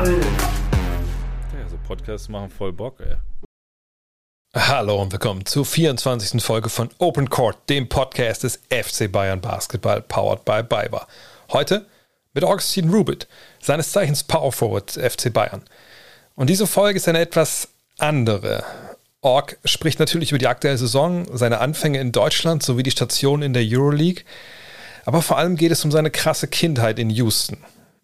Ja, so Podcasts machen voll Bock, ey. Hallo und willkommen zur 24. Folge von Open Court, dem Podcast des FC Bayern Basketball, powered by Bayer. Heute mit Augustin Rubit, seines Zeichens Power Forward FC Bayern. Und diese Folge ist eine etwas andere. Org spricht natürlich über die aktuelle Saison, seine Anfänge in Deutschland sowie die Station in der Euroleague. Aber vor allem geht es um seine krasse Kindheit in Houston.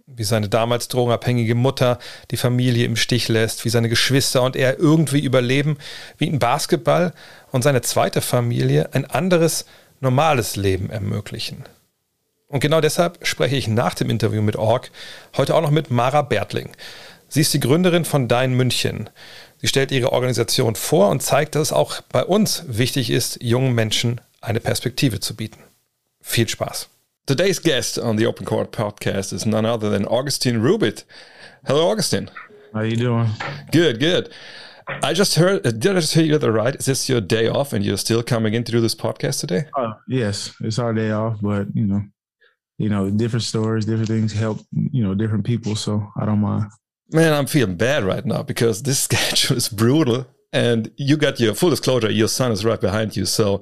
Wie seine damals drogenabhängige Mutter die Familie im Stich lässt, wie seine Geschwister und er irgendwie überleben, wie ihn Basketball und seine zweite Familie ein anderes, normales Leben ermöglichen. Und genau deshalb spreche ich nach dem Interview mit Org heute auch noch mit Mara Bertling. Sie ist die Gründerin von Dein München. Sie stellt ihre Organisation vor und zeigt, dass es auch bei uns wichtig ist, jungen Menschen eine Perspektive zu bieten. Viel Spaß. Today's guest on the Open Court podcast is none other than Augustine Rubit. Hello, Augustine. How are you doing? Good, good. I just heard. Did I just hear you the right? Is this your day off, and you're still coming in to do this podcast today? Uh, yes, it's our day off, but you know, you know, different stories, different things help you know different people, so I don't mind. Man, I'm feeling bad right now because this schedule is brutal. And you got your full disclosure, your son is right behind you. So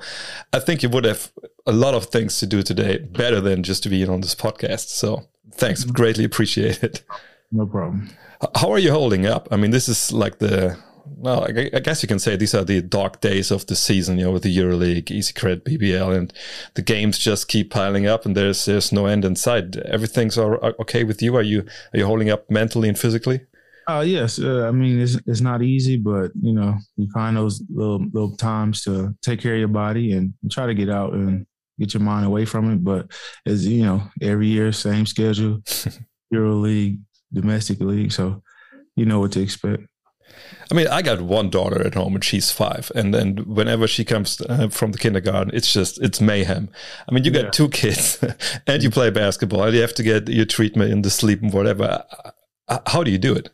I think you would have a lot of things to do today better than just to be on this podcast. So thanks. Mm-hmm. Greatly appreciate it. No problem. How are you holding up? I mean, this is like the well, I guess you can say these are the dark days of the season, you know, with the EuroLeague, easyCredit, BBL, and the games just keep piling up, and there's there's no end in sight. Everything's okay with you? Are you are you holding up mentally and physically? Uh, yes. Uh, I mean, it's it's not easy, but you know, you find those little little times to take care of your body and try to get out and get your mind away from it. But as you know, every year, same schedule, Euro League, domestic league, so you know what to expect. I mean, I got one daughter at home and she's five. And then whenever she comes uh, from the kindergarten, it's just, it's mayhem. I mean, you got yeah. two kids and you play basketball and you have to get your treatment and the sleep and whatever. Uh, how do you do it?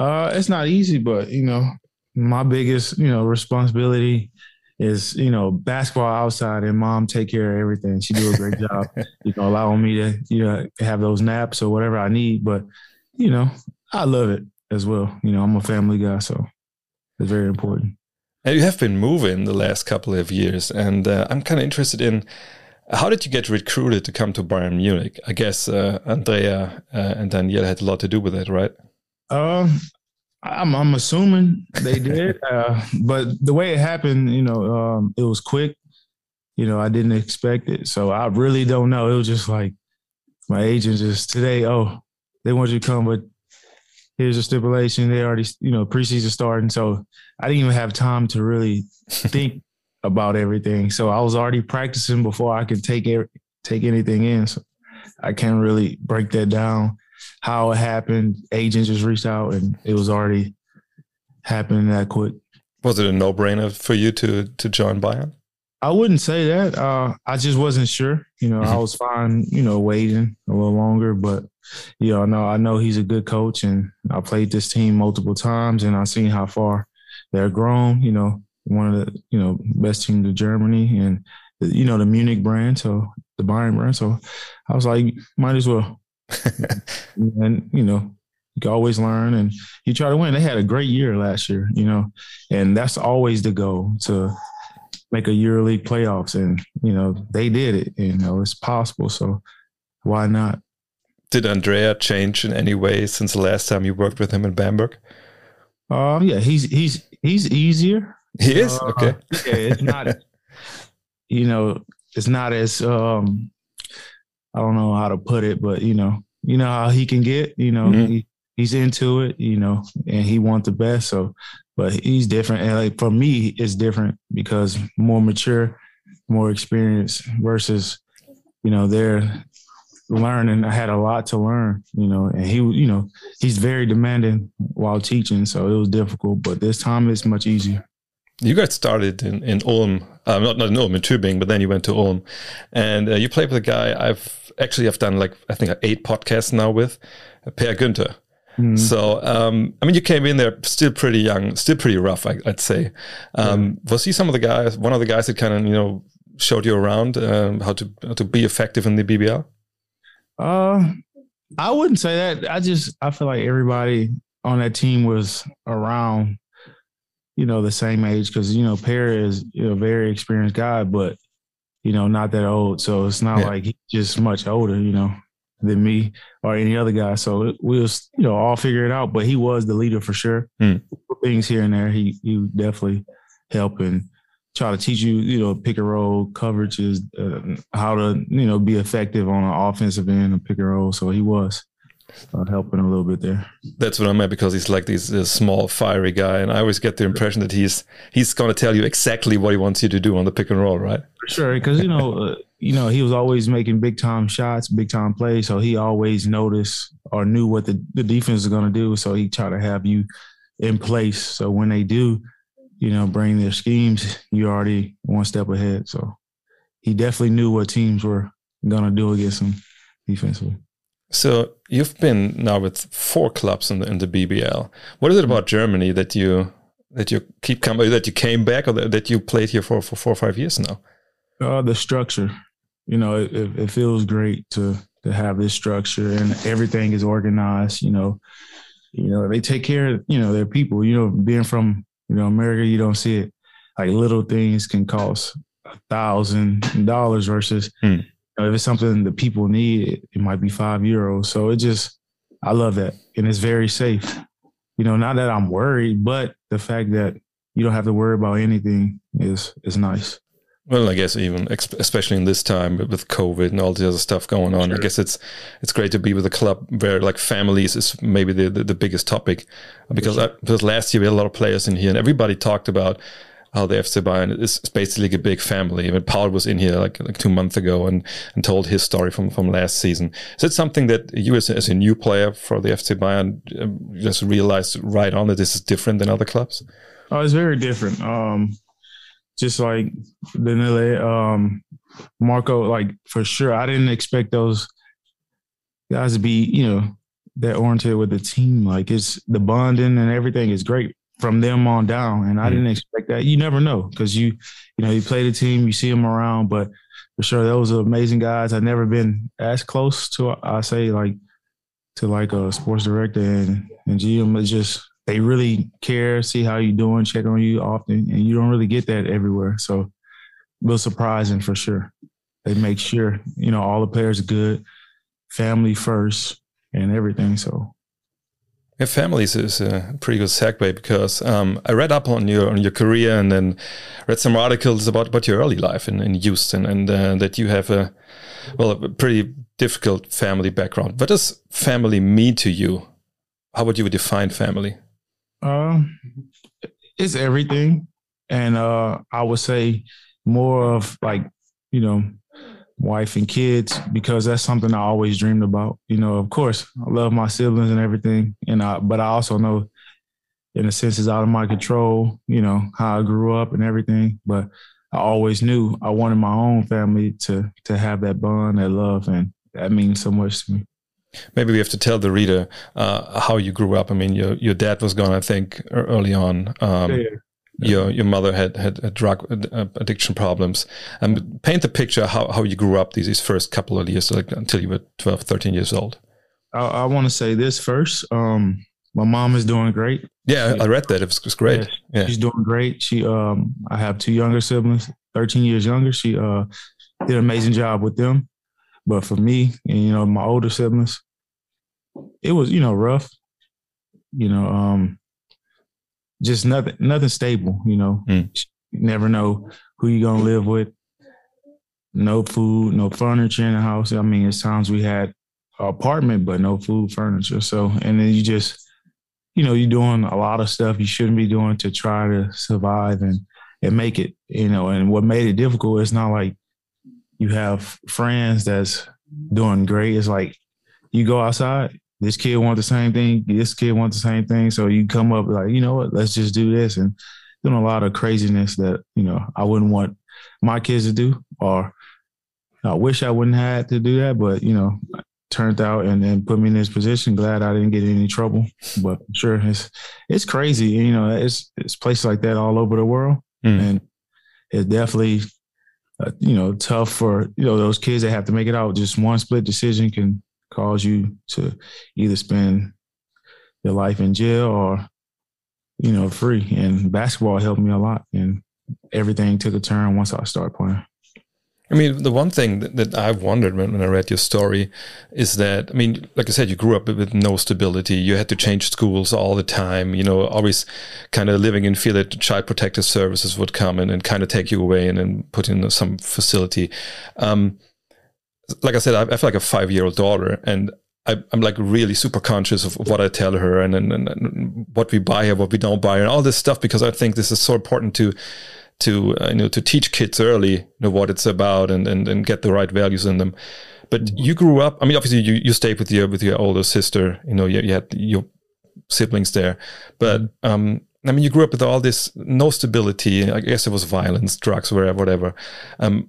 Uh, it's not easy, but you know, my biggest you know responsibility is you know basketball outside, and mom take care of everything. She do a great job, you know, allowing me to you know have those naps or whatever I need. But you know, I love it as well. You know, I'm a family guy, so it's very important. And you have been moving the last couple of years, and uh, I'm kind of interested in how did you get recruited to come to Bayern Munich? I guess uh, Andrea uh, and Daniele had a lot to do with it, right? Um, I'm, I'm assuming they did, uh, but the way it happened, you know, um, it was quick. You know, I didn't expect it, so I really don't know. It was just like my agent just today. Oh, they want you to come, but here's a stipulation. They already, you know, preseason starting, so I didn't even have time to really think about everything. So I was already practicing before I could take take anything in. So I can't really break that down how it happened. Agents just reached out and it was already happening that quick. Was it a no brainer for you to to join Bayern? I wouldn't say that. Uh, I just wasn't sure. You know, I was fine. You know, waiting a little longer, but you know, I know I know he's a good coach, and I played this team multiple times, and I've seen how far they're grown. You know, one of the you know best teams in Germany, and you know the Munich brand, so the Bayern brand. So I was like, might as well and you know, you can always learn and you try to win. They had a great year last year, you know, and that's always the goal to make a EuroLeague playoffs. And you know, they did it. You know, it's possible. So why not? Did Andrea change in any way since the last time you worked with him in Bamberg? Um, yeah, he's he's he's easier. He is uh, okay. yeah, it's not. you know, it's not as um I don't know how to put it, but you know, you know how he can get. You know, mm-hmm. he, he's into it. You know, and he wants the best. So, but he's different. And like for me, it's different because more mature, more experience versus, you know, they're learning. I had a lot to learn. You know, and he, you know, he's very demanding while teaching, so it was difficult. But this time, it's much easier. You got started in in Ulm, uh, not not in Ulm in Tübingen, but then you went to Ulm, and uh, you played with a guy I've actually I've done like I think eight podcasts now with Per Günther. Mm. So um, I mean, you came in there still pretty young, still pretty rough, I, would say. Um, yeah. Was he some of the guys, one of the guys that kind of you know showed you around um, how to how to be effective in the BBL? Uh, I wouldn't say that. I just I feel like everybody on that team was around, you know, the same age because you know Perry is a very experienced guy, but you know not that old. So it's not Yeah. like he's just much older, you know, than me or any other guy. So we'll you know all figure it out. But he was the leader for sure. Hmm. Things here and there, he he definitely help and try to teach you, you know, pick and roll coverages, uh, how to, you know, be effective on an offensive end and pick and roll. So he was uh, helping a little bit there. That's what I meant because he's like this, small, fiery guy, and I always get the impression that he's he's going to tell you exactly what he wants you to do on the pick and roll, right? For sure, because you know, uh, you know, he was always making big time shots, big time plays. So he always noticed or knew what the, the defense is going to do. So he tried to have you in place. So when they do, you know, bring their schemes, you already one step ahead. So he definitely knew what teams were going to do against him defensively. So you've been now with four clubs in the in the BBL. What is it about Germany that you that you keep coming that you came back or that you played here for for four or five years now? Uh, the structure, you know, it, it, it feels great to to have this structure and everything is organized. You know, you know they take care of you know their people. You know, being from you know America, you don't see it. Like little things can cost a thousand dollars versus Hmm. Know, if it's something that people need, it, it might be five euros. So it just, I love that, and it's very safe. You know, not that I'm worried, but the fact that you don't have to worry about anything is is nice. Well, I guess even especially in this time with COVID and all the other stuff going on, I guess it's it's great to be with a club where like families is maybe the the, the biggest topic because I, uh, because last year we had a lot of players in here and everybody talked about how the FC Bayern is basically a big family. I mean, Paul was in here like like two months ago and and told his story from from last season. Is it something that you as, a- as a new player for the FC Bayern um, just realized right on that this is different than other clubs? Oh, it's very different. Um, just like Daniele, um, Marco, like for sure, I didn't expect those guys to be, you know, that oriented with the team. Like it's the bonding and everything is great from them on down, and I Mhm. didn't expect that. You never know because you, you know, you play the team, you see them around, but for sure, those are amazing guys. I've never been as close to, I say, like to like a sports director and and GM. It's just they really care, see how you're doing, check on you often, and you don't really get that everywhere. So, it was surprising for sure. They make sure you know all the players are good, family first, and everything. So, Yeah, families is a pretty good segue because um, I read up on your on your career and then read some articles about, about your early life in, in Houston and uh, that you have a well a pretty difficult family background. What does family mean to you? How would you define family? um, it's everything, and uh, I would say more of like you know wife and kids because that's something I always dreamed about. You know, of course, I love my siblings and everything, and I, but I also know, in a sense, it's out of my control. You know how I grew up and everything, but I always knew I wanted my own family to to have that bond, that love, and that means so much to me. Maybe we have to tell the reader uh, how you grew up. I mean, your your dad was gone, I think, early on. Um, Yeah. Your your mother had had, had drug uh, addiction problems. And paint the picture how, how you grew up these, these first couple of years, like until you were 12, 13 years old. I, I want to say this first. Um, my mom is doing great. Yeah, I read that. It was, it was great. Yes, Yeah. She's doing great. She um I have two younger siblings, 13 years younger. She uh did an amazing job with them. But for me and you know, my older siblings, it was, you know, rough. You know, um just nothing nothing stable, you know. Mm. You never know who you're gonna live with. No food, no furniture in the house. I mean, it's times we had an apartment, but no food, furniture. So and then you just you know, you're doing a lot of stuff you shouldn't be doing to try to survive and and make it. You know, and what made it difficult is not like you have friends that's doing great. It's like you go outside. This kid want the same thing. This kid wants the same thing. So you come up like, you know what? Let's just do this and doing a lot of craziness that you know I wouldn't want my kids to do, or I wish I wouldn't have to do that. But you know, turned out and, and put me in this position. Glad I didn't get in any trouble. But sure, it's it's crazy. You know, it's it's places like that all over the world, Mm. and it's definitely uh, you know tough for you know those kids that have to make it out. Just one split decision can cause you to either spend your life in jail or, you know, free. And basketball helped me a lot. And everything took a turn once I started playing. I mean, the one thing that, that I've wondered when, when, I read your story is that, I mean, like I said, you grew up with no stability. You had to change schools all the time, you know, always kind of living in fear that child protective services would come in and kind of take you away and then put in some facility. Um, like I said, I, I have like a five year old daughter and I, am like really super conscious of what I tell her and, and, and, what we buy her, what we don't buy her, and all this stuff because I think this is so important to to uh, you know to teach kids early you know what it's about and, and and get the right values in them but mm-hmm. you grew up i mean obviously you, you stayed with your with your older sister you know you, you had your siblings there but mm-hmm. um i mean you grew up with all this no stability i guess it was violence drugs whatever whatever um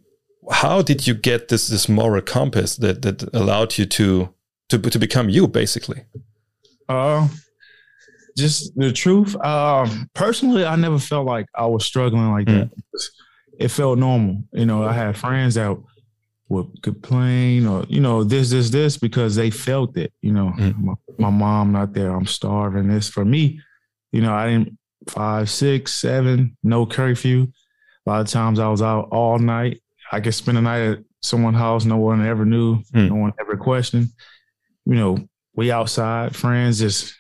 how did you get this this moral compass that that allowed you to to to become you basically uh just the truth. Um, personally, I never felt like I was struggling like mm. that. It felt normal. You know, I had friends that would complain or you know this, this, this because they felt it. You know, mm. my, my, mom not there. I'm starving. This for me. You know, I didn't five, six, seven, no curfew. A lot of times I was out all night. I could spend a night at someone's house. No one ever knew. Mm. No one ever questioned. You know, we outside, friends just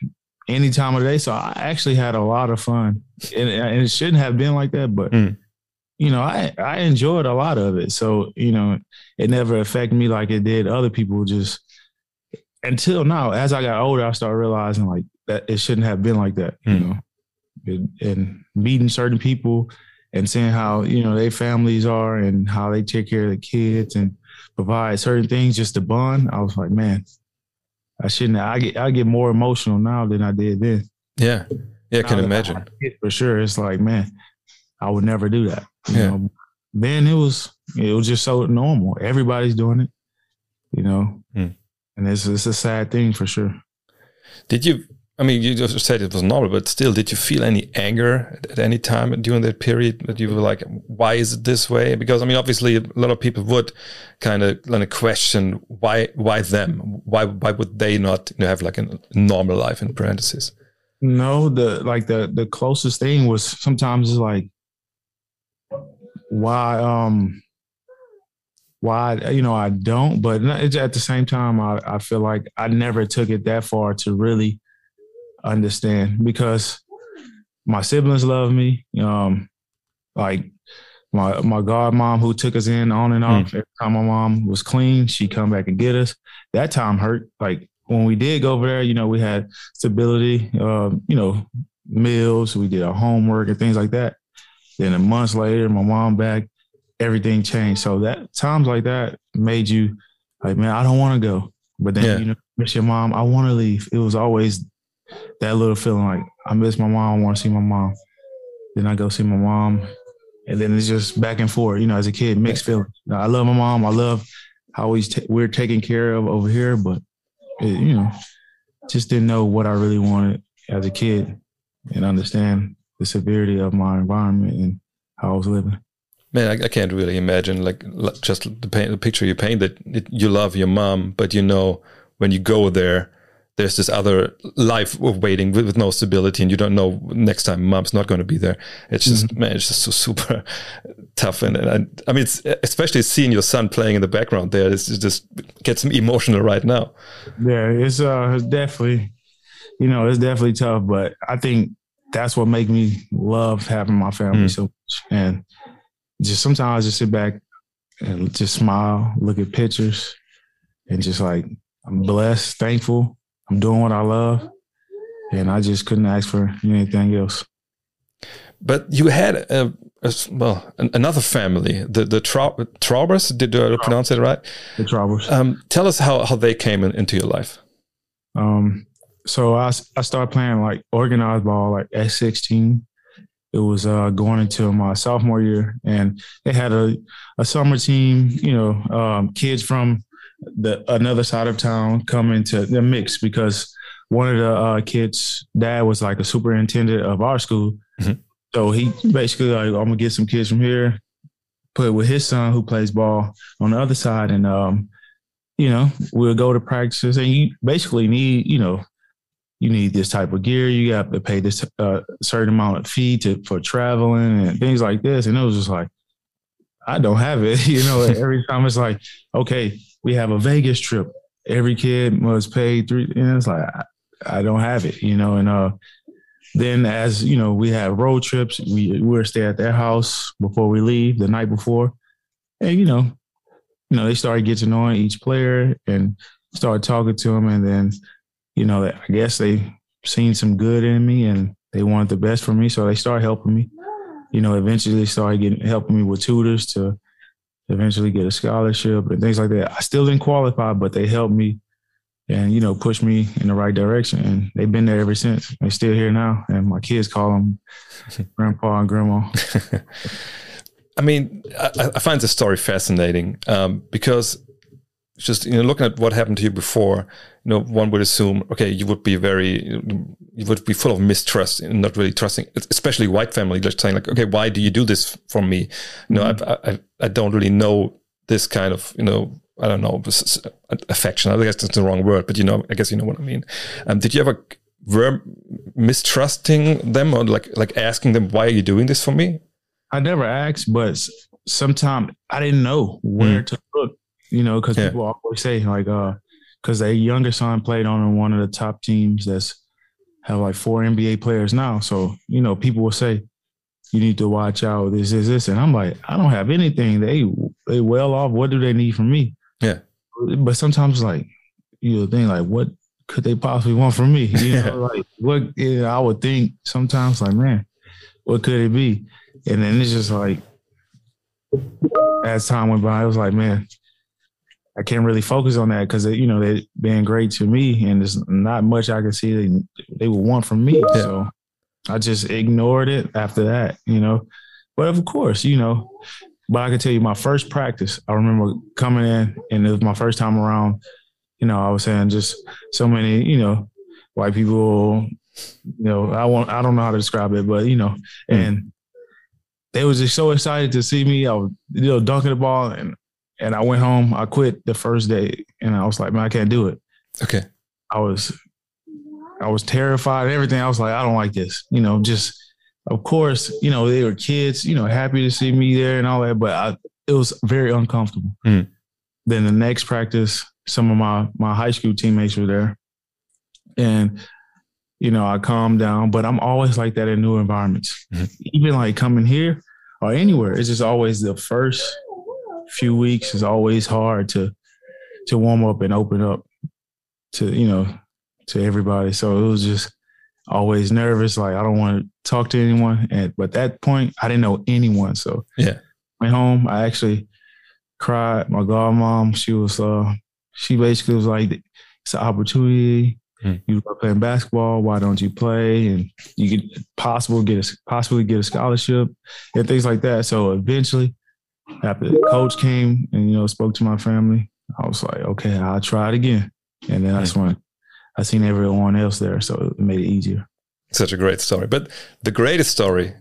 any time of the day. So I actually had a lot of fun, and, and it shouldn't have been like that, but. Mm. You know, I, I enjoyed a lot of it. So, you know, it never affected me like it did other people. Just until now, as I got older, I started realizing like that it shouldn't have been like that. Mm. You know, and, and meeting certain people and seeing how you know their families are and how they take care of the kids and provide certain things just to bond. I was like, man, I shouldn't. I get I get more emotional now than I did then. Yeah, yeah, I can imagine for sure. It's like, man, I would never do that. You yeah. know, then it was it was just so normal. Everybody's doing it, you know, mm. and it's it's a sad thing for sure. Did you I mean, you just said it was normal, but still, did you feel any anger at, any time during that period that you were like, why is it this way? Because I mean, obviously, a lot of people would kind of kind of question why why them? Why why would they not you know, have like a normal life in parentheses? No, the like the the closest thing was sometimes is like why um why you know I don't, but at the same time I I feel like I never took it that far to really understand because my siblings love me. Um, like my my godmom who took us in on and off. Mm. Every time my mom was clean, she come back and get us. That time hurt. Like when we did go over there, you know, we had stability. Uh, you know, meals. We did our homework and things like that. Then a month later, my mom back. Everything changed. So that times like that made you like, man, I don't want to go. But then yeah. you know, miss your mom. I want to leave. It was always that little feeling like I miss my mom, I want to see my mom. Then I go see my mom, and then it's just back and forth. You know, as a kid, mixed feelings. I love my mom. I love how t- we're taken care of over here, but it, you know, just didn't know what I really wanted as a kid and understand the severity of my environment and how I was living. Man, I, I can't really imagine like just the, paint, the picture you painted. that you love your mom, but you know when you go there there's this other life of waiting with, with, no stability and you don't know next time mom's not going to be there it's just mm-hmm. man it's just so super tough and, and, i mean it's especially seeing your son playing in the background there it's, it just gets me emotional right now yeah it's uh it's definitely you know it's definitely tough but i think that's what makes me love having my family mm. so much and just sometimes I just sit back and just smile look at pictures and just like i'm blessed thankful I'm doing what I love, and I just couldn't ask for anything else. But you had a, a well another family, the the Tra- Traubers. Did I pronounce it right? The Traubers. Um, tell us how how they came in, into your life. Um, so I I started playing like organized ball like at 16. It was uh, going into my sophomore year, and they had a a summer team. You know, um, kids from the another side of town come into the mix because one of the uh, kids' dad was like a superintendent of our school. Mm-hmm. So he basically like, I'm gonna get some kids from here, put it with his son who plays ball on the other side, and um, you know, we'll go to practices and you basically need, you know, you need this type of gear. You have to pay this uh, certain amount of fee to for traveling and things like this. And it was just like, I don't have it. You know, every time it's like, okay, we have a Vegas trip. Every kid must pay three. And it's like, I, I don't have it. You know, and uh, then as you know, we have road trips. We we'll stay at their house before we leave the night before, and you know, you know, they started getting on each player and started talking to them, and then you know, I guess they seen some good in me and they wanted the best for me. So they started helping me. You know, eventually they started getting helping me with tutors to eventually get a scholarship and things like that. I still didn't qualify, but they helped me and, you know, pushed me in the right direction. And they've been there ever since. They're still here now. And my kids call them grandpa and grandma. I mean, I, I, find this story fascinating um, because just you know looking at what happened to you before you know one would assume okay you would be very you would be full of mistrust and not really trusting especially white family just saying like okay why do you do this for me? You know mm-hmm. I, I, I don't really know this kind of you know I don't know affection. I guess that's the wrong word but you know I guess you know what I mean. Um, did you ever were mistrusting them or like like asking them why are you doing this for me? I never asked but sometimes I didn't know where mm. to look you know, because yeah. people always say like, uh, because their younger son played on one of the top teams that's have like four NBA players now. So you know, people will say you need to watch out. This is this, and I'm like, I don't have anything. They they well off. What do they need from me? Yeah. But sometimes like you know, think like, what could they possibly want from me? You know, like what you know, I would think sometimes like, man, what could it be? And then it's just like as time went by, I was like, man, I can't really focus on that because you know they're being great to me, and there's not much I can see they they would want from me. Yeah. So I just ignored it after that, you know. But of course, you know, but I can tell you my first practice. I remember coming in, and it was my first time around. You know, I was saying just so many, you know, white people. You know, I want I don't know how to describe it, but you know, mm. and they was just so excited to see me. I was, you know, dunking the ball, and and I went home. I quit the first day, and I was like, man, I can't do it. Okay. I was, I was terrified. Everything. I was like, I don't like this. You know, just of course, you know, they were kids. You know, happy to see me there and all that, but I, it was very uncomfortable. Mm. Then the next practice, some of my my high school teammates were there, and you know, I calmed down. But I'm always like that in new environments. Mm-hmm. Even like coming here or anywhere, it's just always the first few weeks is always hard to to warm up and open up to you know to everybody. So it was just always nervous. Like I don't want to talk to anyone. And but that point, I didn't know anyone. So yeah, went home. I actually cried. My godmom, she was uh she basically was like, it's an opportunity. Hmm. You are playing basketball. Why don't you play? And you could possible get a possibly get a scholarship and things like that. So eventually, after the coach came and you know spoke to my family, I was like, okay, I'll try it again. And then that's when I seen everyone else there, so it made it easier. Such a great story. But the greatest story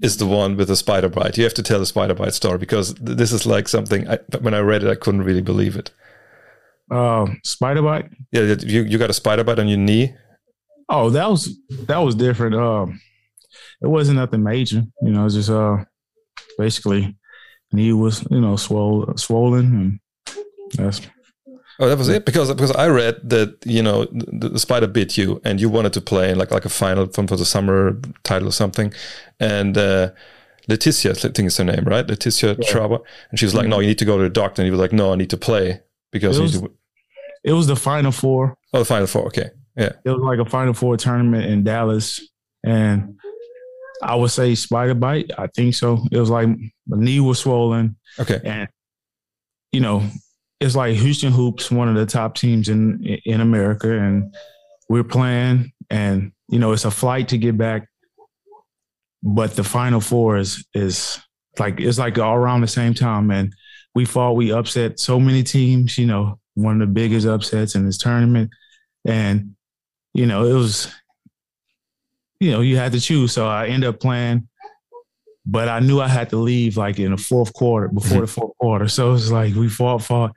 is the one with the spider bite. You have to tell the spider bite story because this is like something. I, when I read it, I couldn't really believe it. Um, spider bite. Yeah, you you got a spider bite on your knee. Oh, that was that was different. Um, it wasn't nothing major. You know, it was just uh, basically knee was you know swollen, swollen, and that's. Oh, that was it because because I read that you know the, the, spider bit you and you wanted to play in like like a final from for the summer title or something, and uh, Leticia I think is her name right Leticia yeah. Traber and she was like no you need to go to the doctor and he was like no I need to play because it was, it was the final four. Oh, the final four. Okay, yeah. It was like a final four tournament in Dallas, and I would say spider bite. I think so. It was like my knee was swollen. Okay. And you know, it's like Houston Hoops, one of the top teams in in America, and we're playing, and you know, it's a flight to get back. But the final four is is like it's like all around the same time, and we fought. We upset so many teams. You know, one of the biggest upsets in this tournament, and you know, it was you know, you had to choose. So I ended up playing, but I knew I had to leave like in the fourth quarter, before the fourth quarter. So it was like we fought, fought,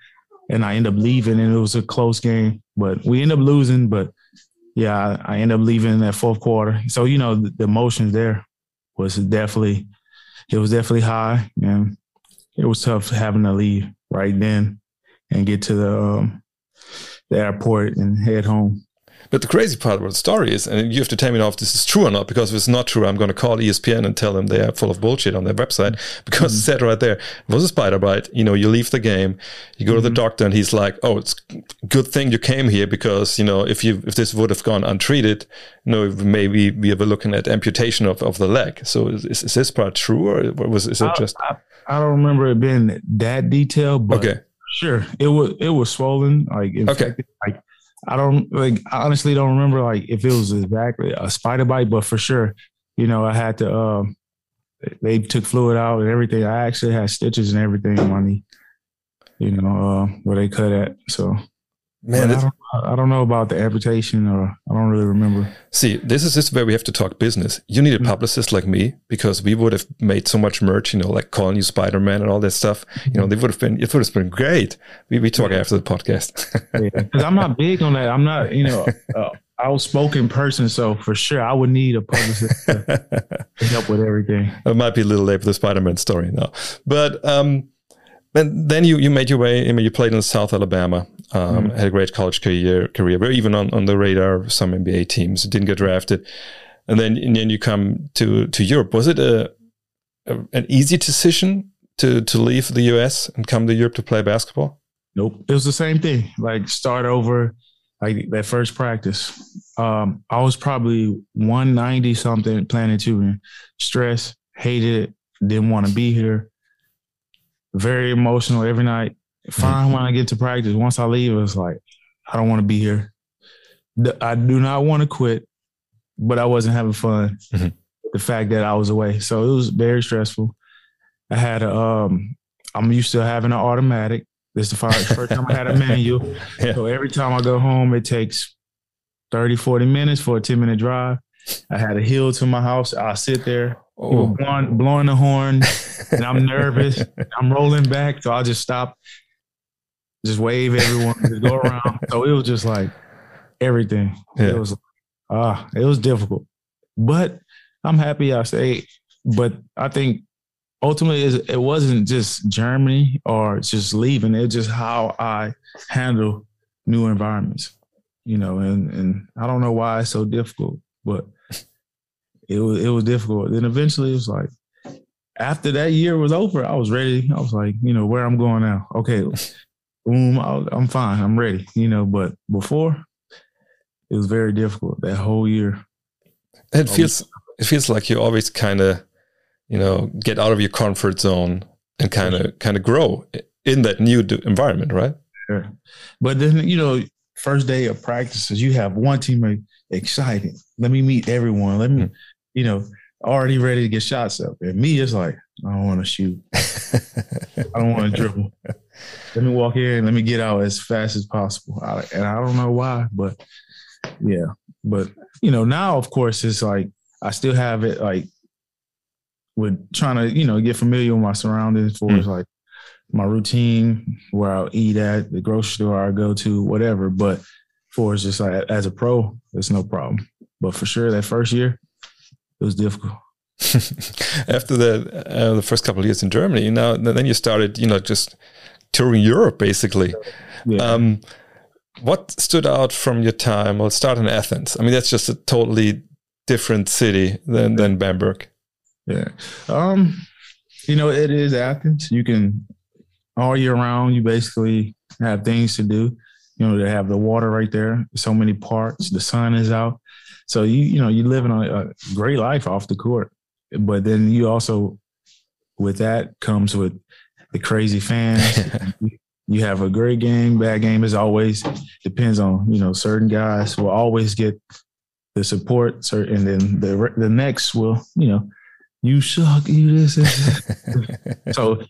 and I end up leaving, and it was a close game, but we end up losing. But yeah, I, I end up leaving in that fourth quarter. So you know, the, the emotions there was definitely it was definitely high, and it was tough having to leave right then and get to the um, the airport and head home. But the crazy part about the story is, and you have to tell me now if this is true or not, because if it's not true, I'm going to call ESPN and tell them they are full of bullshit on their website because mm-hmm. it said right there, it was a spider bite. You know, you leave the game, you go mm-hmm. to the mm-hmm. doctor, and he's like, "Oh, it's good thing you came here because you know if you if this would have gone untreated, you know, maybe we were looking at amputation of, of the leg." So is, is this part true, or was is it I, just? I, I, don't remember it being that detailed, but okay. Sure, it was it was swollen, like infected, okay. like I don't like I honestly don't remember like if it was exactly a spider bite, but for sure, you know, I had to um they took fluid out and everything. I actually had stitches and everything on knee, you know, uh, where they cut at. So Man, I don't, I don't, know about the amputation, or I don't really remember. See, this is this where we have to talk business. You need a mm-hmm. publicist like me because we would have made so much merch, you know, like calling you Spider Man and all that stuff. You know, they would have been. It would have been great. We we talk after the podcast. yeah, because I'm not big on that. I'm not, you know, uh, outspoken person, so for sure I would need a publicist to, help with everything. It might be a little late for the Spider Man story now, but um, and then you, you made your way. I mean, you played in South Alabama, um, mm had a great college career, career, were even on, on the radar of some NBA teams. Didn't get drafted, and then and then you come to to Europe. Was it a, a, an easy decision to to leave the US and come to Europe to play basketball? Nope, it was the same thing. Like start over, like that first practice. Um, I was probably one ninety something, planning to stress, hated it, didn't want to be here very emotional every night. Fine when I get to practice. Once I leave, it's like, I don't want to be here. I do not want to quit, but I wasn't having fun. Mm-hmm. The fact that I was away. So it was very stressful. I had a, um, I'm used to having an automatic. This is the first time I had a manual. Yeah. So every time I go home, it takes 30, 40 minutes for a 10 minute drive. I had a hill to my house. I sit there, oh. blowing, blowing the horn, and I'm nervous. I'm rolling back, so I'll just stop, just wave everyone, just go around. So it was just like everything. Yeah. It was ah, uh, it was difficult, but I'm happy I stayed. But I think ultimately it wasn't just Germany or just leaving. It's just how I handle new environments, you know. And and I don't know why it's so difficult, but it was it was difficult. Then eventually it was like after that year was over, I was ready. I was like, you know, where I'm going now. Okay, boom, I'm fine. I'm ready. You know, but before it was very difficult that whole year. It feels it feels like you always kind of, you know, get out of your comfort zone and kind of kind of grow in that new environment, right? Sure. But then you know, first day of practices, you have one teammate excited. Let me meet everyone. Let me, mm you know, already ready to get shots up. And me, it's like, I don't want to shoot. I don't want to dribble. Let me walk in. Let me get out as fast as possible. I, and I don't know why, but yeah. But you know, now of course it's like I still have it like with trying to you know get familiar with my surroundings for mm. like my routine, where I'll eat at, the grocery store I go to, whatever. But for it's just like as a pro, it's no problem. But for sure, that first year, it was difficult. After the uh, the first couple of years in Germany, now then you started, you know, just touring Europe basically. Yeah. Um, what stood out from your time? Well, start in Athens. I mean, that's just a totally different city than than Bamberg. Yeah. Um, you know, it is Athens. You can all year round. You basically have things to do. You know, they have the water right there. So many parks. The sun is out. So you you know you're living a, a great life off the court, but then you also with that comes with the crazy fans. you have a great game, bad game as always depends on you know certain guys will always get the support, and then the the next will you know you suck, you this. so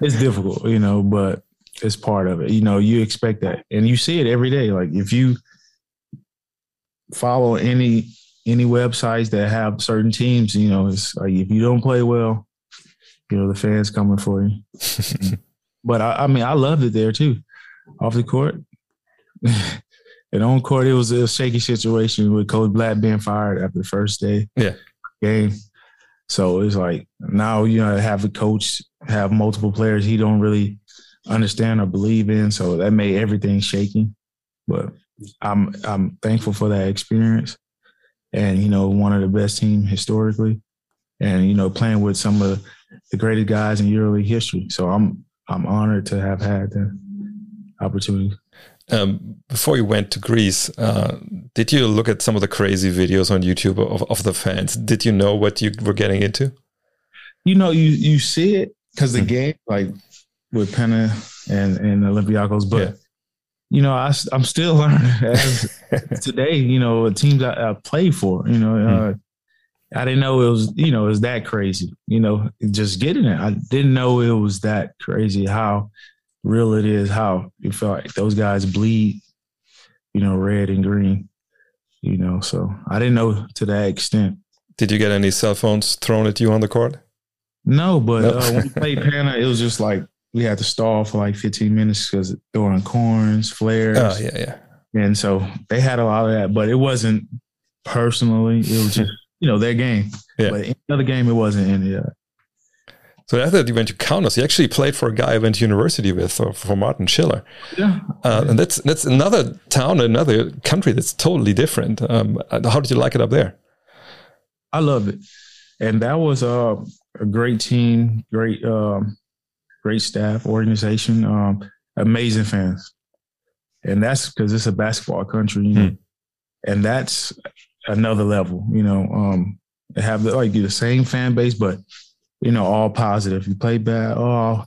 it's difficult, you know, but it's part of it. You know, you expect that, and you see it every day. Like if you follow any any websites that have certain teams, you know, it's like if you don't play well, you know, the fans coming for you. but I, I, mean, I loved it there too. off the court. and on court, it was a shaky situation with Coach Black being fired after the first day Yeah. game. So it's like now you know have a coach have multiple players he don't really understand or believe in. So that made everything shaky. But I'm I'm thankful for that experience, and you know one of the best team historically, and you know playing with some of the greatest guys in EuroLeague history. So I'm I'm honored to have had the opportunity. Um, before you went to Greece, uh, did you look at some of the crazy videos on YouTube of, of the fans? Did you know what you were getting into? You know, you you see it because the Mhm. game, like with Penna and and Olympiacos, but Yeah. You know, I, am still learning as today. You know, the teams I, I played for. You know, uh, I didn't know it was you know it was that crazy. You know, just getting it. I didn't know it was that crazy. How real it is. How you feel like those guys bleed. You know, red and green. You know, so I didn't know to that extent. Did you get any cell phones thrown at you on the court? No, but No. Uh, when we played Panna, it was just like we had to stall for like 15 minutes because throwing corns, flares, Oh, yeah, yeah. and so they had a lot of that. But it wasn't personally; it was just you know their game. Yeah. But any other game, it wasn't any of that. So after that, you went to Kaunas. You actually played for a guy I went to university with, for, for Martin Schiller. Yeah, Uh, and that's that's another town, another country that's totally different. Um, how did you like it up there? I love it, and that was uh, a great team, great, um, great staff, organization, um, amazing fans, and that's because it's a basketball country, you know, Hmm. and that's another level. You know, um, they have the, like the same fan base, but you know, all positive. You play bad, oh,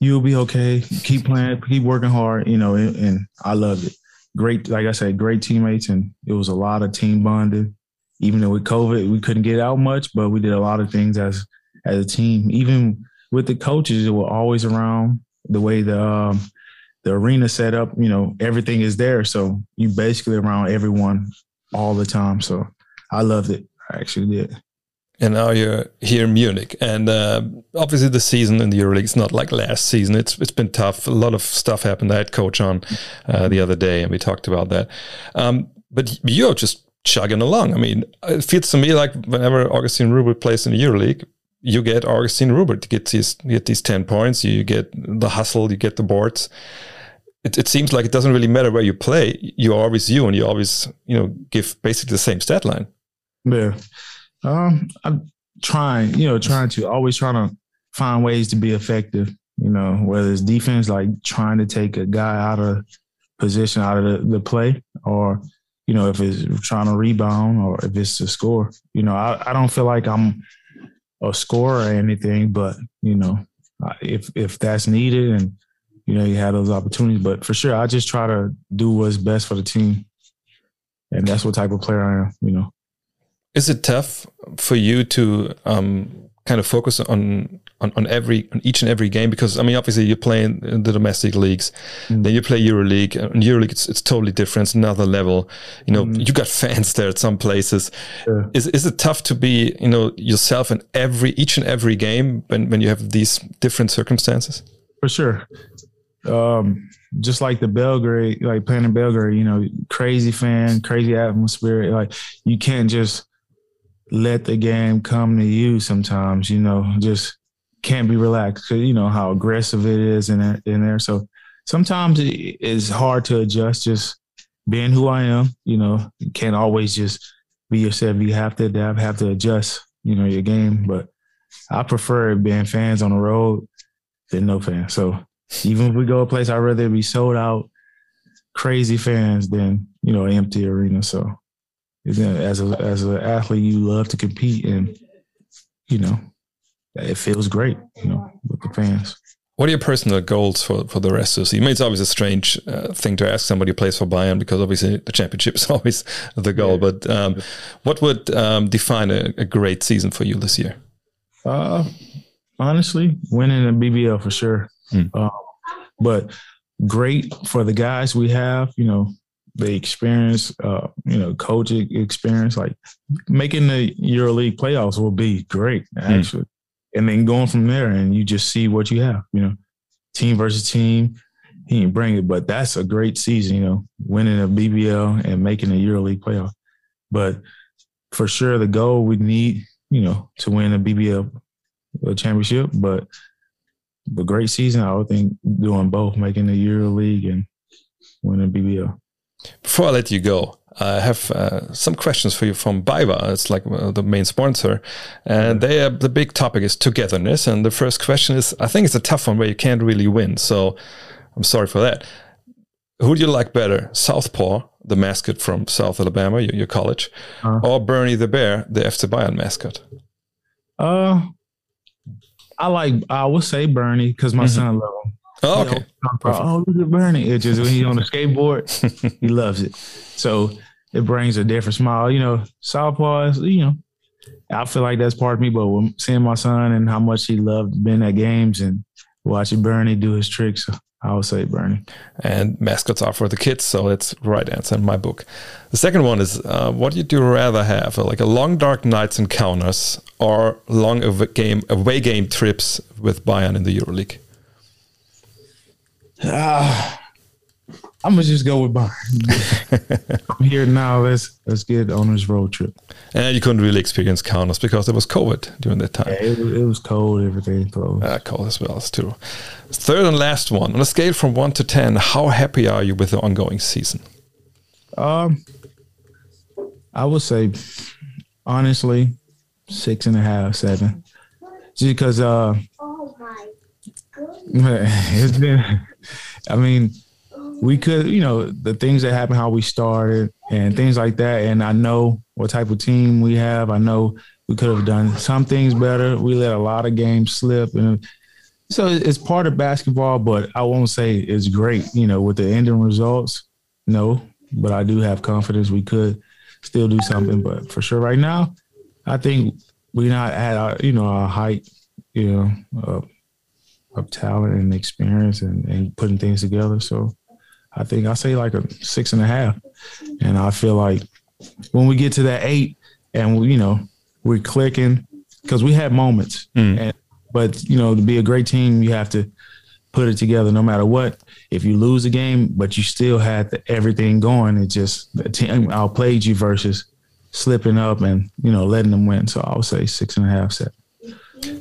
you'll be okay. Keep playing, keep working hard. You know, and, and I loved it. Great, like I said, great teammates, and it was a lot of team bonding even though with COVID we couldn't get out much, but we did a lot of things as as a team. Even with the coaches, were always around. The way the um, the arena set up, you know, everything is there, so you basically around everyone all the time. So I loved it. I actually did. And now you're here in Munich, and uh, obviously the season in the EuroLeague is not like last season. It's it's been tough. A lot of stuff happened. I had coach on uh, the other day, and we talked about that. Um, but you're just chugging along. I mean, it feels to me like whenever Augustine Rubit plays in the EuroLeague, you get Augustine Rubit to get these get these ten points. You get the hustle. You get the boards. It, it seems like it doesn't really matter where you play. You're always you, and you always you know give basically the same stat line. Yeah. Um, I'm trying, you know, trying to always trying to find ways to be effective. You know, whether it's defense, like trying to take a guy out of position, out of the, the play, or you know, if it's trying to rebound, or if it's to score. You know, I, I don't feel like I'm a score or anything, but you know, if if that's needed, and you know, you have those opportunities. But for sure, I just try to do what's best for the team, and that's what type of player I am. You know. Is it tough for you to um, kind of focus on, on on every on each and every game? Because I mean, obviously you play in the domestic leagues, Mm. then you play EuroLeague. In EuroLeague, it's, it's totally different, it's another level. You know, Mm. you got fans there at some places. Is is it tough to be you know yourself in every each and every game when when you have these different circumstances? For sure. Um, just like the Belgrade, like playing in Belgrade, you know, crazy fan, crazy atmosphere. Like you can't just let the game come to you sometimes, you know, just can't be relaxed. 'Cause you know how aggressive it is in there, in there. So sometimes it is hard to adjust just being who I am, you know, you can't always just be yourself. You have to adapt, have to adjust, you know, your game. But I prefer being fans on the road than no fans. So even if we go a place, I'd rather be sold out, crazy fans than you know empty arena. So as a as an athlete, you love to compete, and you know it feels great, you know, with the fans. What are your personal goals for, for the rest of the season? I mean, it's always a strange uh, thing to ask somebody who plays for Bayern because obviously the championship is always the goal. But um, what would um, define a, a great season for you this year? Uh, honestly, winning the BBL for sure. Hmm. Uh, but great for the guys we have, you know, the experience, uh, you know, coaching experience, like making the EuroLeague playoffs will be great, actually. And then going from there and you just see what you have, you know, team versus team, he didn't bring it, but that's a great season, you know, winning a BBL and making a EuroLeague playoff. But for sure, the goal we need, you know, to win a BBL championship. But the great season, I would think doing both, making the EuroLeague and winning BBL. Before I let you go, I have uh, some questions for you from BayWa. It's like uh, the main sponsor, and they are, the big topic is togetherness. And the first question is, I think it's a tough one where you can't really win. So I'm sorry for that. Who do you like better, Southpaw, the mascot from South Alabama, your, your college, uh, or Bernie the Bear, the FC Bayern mascot? Uh, I like I would say Bernie because my mm-hmm. son loves him. Oh, okay. oh, look at Bernie. It's just when he's on the skateboard, he loves it. So it brings a different smile. You know, Southpaw you know, I feel like that's part of me, but when seeing my son and how much he loved being at games and watching Bernie do his tricks, I would say Bernie. And mascots are for the kids, so it's right answer in my book. The second one is uh, what would you rather have, like a long dark nights encounters or long away game, away game trips with Bayern in the EuroLeague? Uh, I'm gonna just go with Bayern. I'm here now. Let's let's get on this road trip. And you couldn't really experience Kaunas because there was COVID during that time. Yeah, it, it was cold. Everything closed. Uh, cold as well. It's true. Third and last one on a scale from one to ten, how happy are you with the ongoing season? Um, I would say honestly, six and a half, seven. Just because uh, it's been. I mean we could, you know, the things that happened, how we started, and things like that. And I know what type of team we have. I know we could have done some things better. We let a lot of games slip, and so it's part of basketball. But I won't say it's great, you know, with the ending results. No, but I do have confidence we could still do something. But for sure, right now, I think we're not at our, you know, our height, you know, of, of talent and experience and, and putting things together. So I think I say like a six and a half. And I feel like when we get to that eight and, we, you know, we're clicking because we had moments. Mm. And, but, you know, to be a great team, you have to put it together no matter what. If you lose a game, but you still had the, everything going, it just the team outplayed you versus slipping up and, you know, letting them win. So I would say six and a half, seven.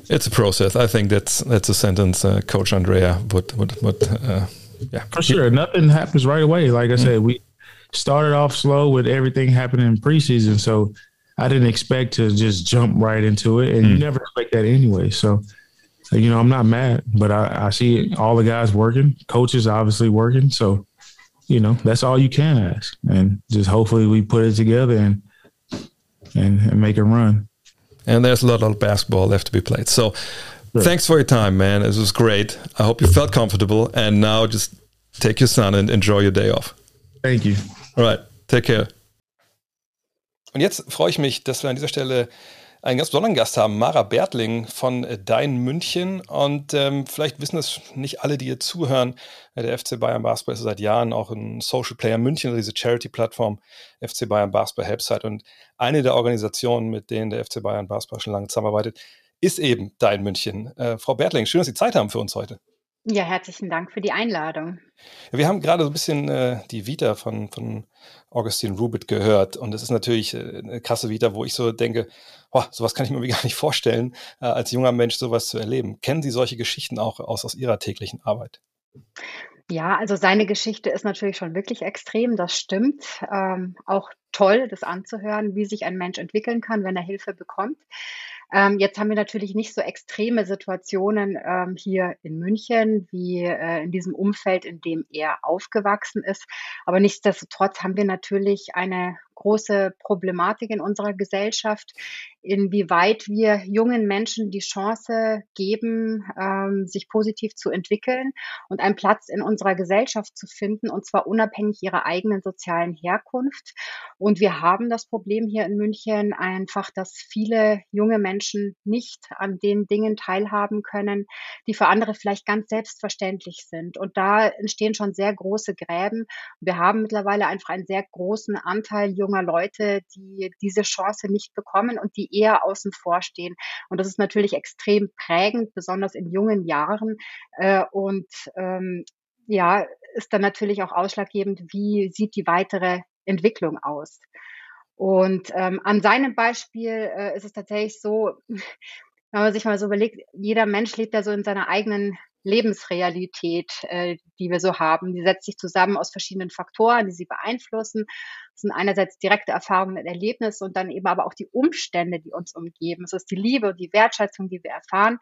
It's a process. I think that's that's a sentence uh, Coach Andrea would would would uh, yeah, for sure. Nothing happens right away. Like I said, we started off slow with everything happening in preseason, so I didn't expect to just jump right into it, and mm. you never expect that anyway. So, you know, I'm not mad, but I, I see all the guys working, coaches obviously working. So, you know, that's all you can ask, and just hopefully we put it together and and, and make it run. And there's a lot of basketball left to be played. So Sure. Thanks for your time, man. This was great. I hope you felt comfortable. And now just take your son and enjoy your day off. Thank you. All right. Take care. Und jetzt freue ich mich, dass wir an dieser Stelle einen ganz besonderen Gast haben, Mara Bertling von Dein München. Und ähm, vielleicht wissen das nicht alle, die hier zuhören. Der FC Bayern Basketball ist seit Jahren auch ein Social Player München, diese Charity-Plattform FC Bayern Basketball Helpsite und eine der Organisationen, mit denen der FC Bayern Basketball schon lange zusammenarbeitet, ist eben Dein München. Äh, Frau Bertling, schön, dass Sie Zeit haben für uns heute. Ja, herzlichen Dank für die Einladung. Wir haben gerade so ein bisschen äh, die Vita von, von Augustin Rubit gehört und das ist natürlich äh, eine krasse Vita, wo ich so denke, oh, sowas kann ich mir gar nicht vorstellen, äh, als junger Mensch sowas zu erleben. Kennen Sie solche Geschichten auch aus, aus Ihrer täglichen Arbeit? Ja, also seine Geschichte ist natürlich schon wirklich extrem, das stimmt. Ähm, auch toll, das anzuhören, wie sich ein Mensch entwickeln kann, wenn er Hilfe bekommt. Ähm, jetzt haben wir natürlich nicht so extreme Situationen ähm, hier in München wie äh, in diesem Umfeld, in dem er aufgewachsen ist. Aber nichtsdestotrotz haben wir natürlich eine große Problematik in unserer Gesellschaft, inwieweit wir jungen Menschen die Chance geben, ähm, sich positiv zu entwickeln und einen Platz in unserer Gesellschaft zu finden, und zwar unabhängig ihrer eigenen sozialen Herkunft. Und wir haben das Problem hier in München einfach, dass viele junge Menschen nicht an den Dingen teilhaben können, die für andere vielleicht ganz selbstverständlich sind. Und da entstehen schon sehr große Gräben. Wir haben mittlerweile einfach einen sehr großen Anteil junger junger Leute, die diese Chance nicht bekommen und die eher außen vor stehen. Und das ist natürlich extrem prägend, besonders in jungen Jahren. Äh, und ähm, ja, ist dann natürlich auch ausschlaggebend, wie sieht die weitere Entwicklung aus. Und ähm, an seinem Beispiel äh, ist es tatsächlich so, wenn man sich mal so überlegt, jeder Mensch lebt ja so in seiner eigenen Lebensrealität, äh, die wir so haben. Die setzt sich zusammen aus verschiedenen Faktoren, die sie beeinflussen. Das sind einerseits direkte Erfahrungen und Erlebnisse und dann eben aber auch die Umstände, die uns umgeben. Es ist die Liebe und die Wertschätzung, die wir erfahren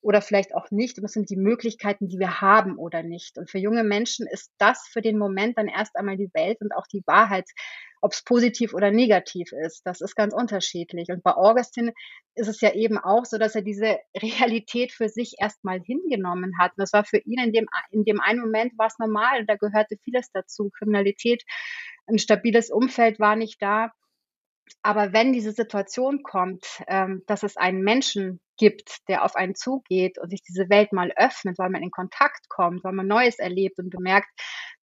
oder vielleicht auch nicht. Und es sind die Möglichkeiten, die wir haben oder nicht. Und für junge Menschen ist das für den Moment dann erst einmal die Welt und auch die Wahrheit, ob es positiv oder negativ ist. Das ist ganz unterschiedlich. Und bei Augustin ist es ja eben auch so, dass er diese Realität für sich erstmal hingenommen hat. Und das war für ihn in dem, in dem einen Moment war es normal da gehörte vieles dazu. Kriminalität, ein stabiles Umfeld war nicht da. Aber wenn diese Situation kommt, ähm, dass es einen Menschen gibt, der auf einen zugeht und sich diese Welt mal öffnet, weil man in Kontakt kommt, weil man Neues erlebt und bemerkt,